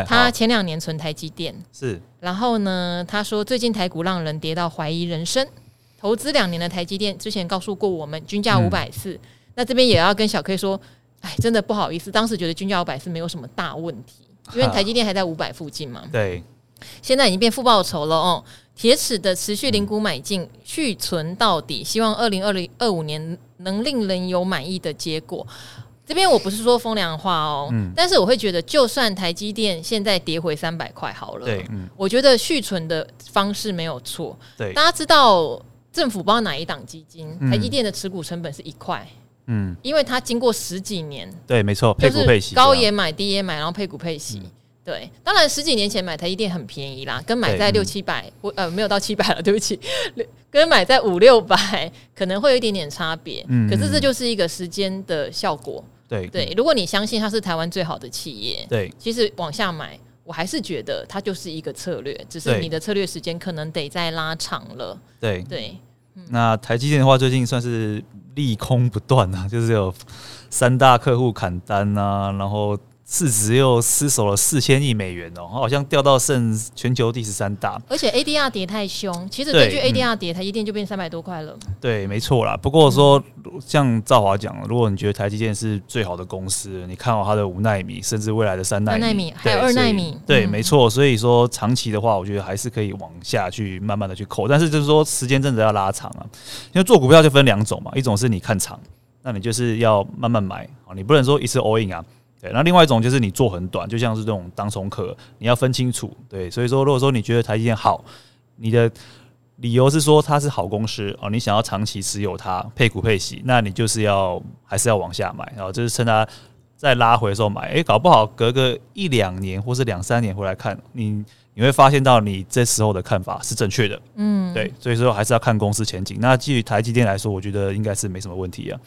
他前两年存台积电是，然后呢，他说最近台股让人跌到怀疑人生。投资两年的台积电，之前告诉过我们均价五百四，那这边也要跟小 K 说，哎，真的不好意思，当时觉得均价五百四没有什么大问题，因为台积电还在五百附近嘛。对，现在已经变负报酬了哦。铁齿的持续零股买进，续存到底，希望二零二零二五年能令人有满意的结果。这边我不是说风凉话哦，嗯，但是我会觉得，就算台积电现在跌回三百块好了，对，嗯，我觉得续存的方式没有错。对，大家知道。政府不知道哪一档基金，台积电的持股成本是一块，嗯，因为它经过十几年，对，没错，配股配息，高也买，低也买，然后配股配息，嗯、对。当然十几年前买台积电很便宜啦，跟买在六七百，我、嗯、呃没有到七百了，对不起，跟买在五六百可能会有一点点差别，嗯，可是这就是一个时间的效果，对对。如果你相信它是台湾最好的企业，对，其实往下买。我还是觉得它就是一个策略，只是你的策略时间可能得再拉长了。对对，嗯、那台积电的话，最近算是利空不断啊，就是有三大客户砍单啊，然后市值又失守了四千亿美元哦，好像掉到剩全球第十三大。而且 ADR 跌太凶，其实根据 ADR 跌，台积电就变三百多块了。对，没错啦。不过说，像赵华讲，如果你觉得台积电是最好的公司，你看好它的五奈米，甚至未来的三奈米，米还有二奈米，对，嗯、没错。所以说长期的话，我觉得还是可以往下去慢慢的去扣，但是就是说时间真的要拉长啊。因为做股票就分两种嘛，一种是你看长，那你就是要慢慢买啊，你不能说一次 all in 啊。对，那另外一种就是你做很短，就像是这种当冲客，你要分清楚。对，所以说如果说你觉得台积电好，你的。理由是说它是好公司哦，你想要长期持有它，配股配息，那你就是要还是要往下买，然后就是趁它再拉回的时候买。诶、欸，搞不好隔个一两年或是两三年回来看，你你会发现到你这时候的看法是正确的。嗯，对，所以说还是要看公司前景。那基于台积电来说，我觉得应该是没什么问题啊。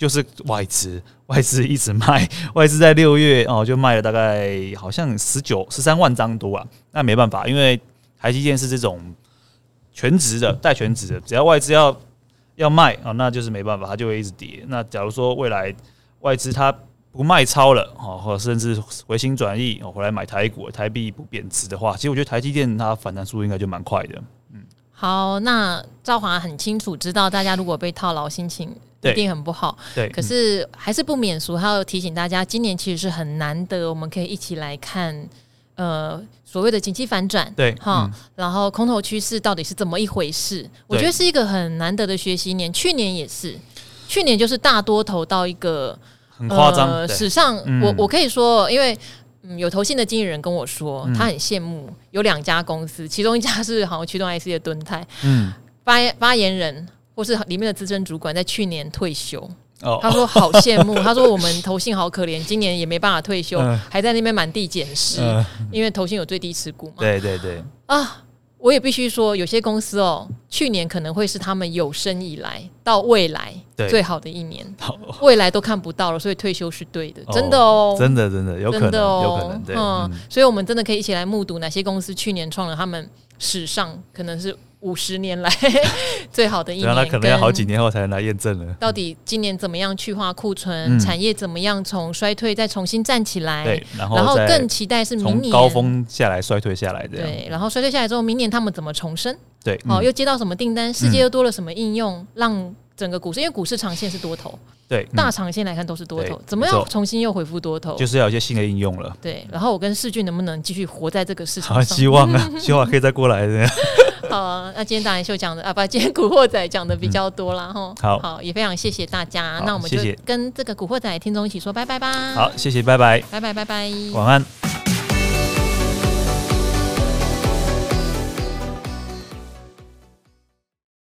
就是外资，外资一直卖，外资在六月哦就卖了大概好像十九十三万张多啊。那没办法，因为台积电是这种。全职的带全职的，只要外资要要卖啊，那就是没办法，它就会一直跌。那假如说未来外资它不卖超了啊，或甚至回心转意哦，回来买台股，台币不贬值的话，其实我觉得台积电它反弹速度应该就蛮快的。嗯，好，那兆华很清楚知道，大家如果被套牢，心情一定很不好。对，可是还是不免俗，还要提醒大家，今年其实是很难得，我们可以一起来看。呃，所谓的景气反转，对，哈、嗯，然后空头趋势到底是怎么一回事？我觉得是一个很难得的学习年。去年也是，去年就是大多头到一个很夸张、呃，史上我我可以说，因为嗯，有投信的经纪人跟我说，他很羡慕有两家公司，其中一家是好像驱动 IC 的敦泰，嗯，发发言人或是里面的资深主管在去年退休。Oh. 他说好羡慕，他说我们投信好可怜，今年也没办法退休，呃、还在那边满地捡尸，呃、因为投信有最低持股嘛。对对对。啊，我也必须说，有些公司哦，去年可能会是他们有生以来到未来最好的一年，未来都看不到了，所以退休是对的，真的哦，真的真的有可能，哦、有可能对。嗯，所以我们真的可以一起来目睹哪些公司去年创了他们史上可能是。五十年来最好的一年，那可能要好几年后才能来验证了。到底今年怎么样去化库存？产业怎么样从衰退再重新站起来？对，然后更期待是明年高峰下来衰退下来的。对，然后衰退下来之后，明年他们怎么重生？对，哦，又接到什么订单？世界又多了什么应用？让整个股市，因为股市长线是多头，对，大长线来看都是多头，怎么样重新又恢复多头？就是要有一些新的应用了。对，然后我跟世俊能不能继续活在这个市场上？希望啊，希望可以再过来的。好啊，那今天达人秀讲的啊，不，今天古惑仔讲的比较多啦。哈、嗯。好，好，也非常谢谢大家。那我们就跟这个古惑仔听众一起说拜拜吧。好，谢谢，拜拜，拜拜，拜拜，晚安。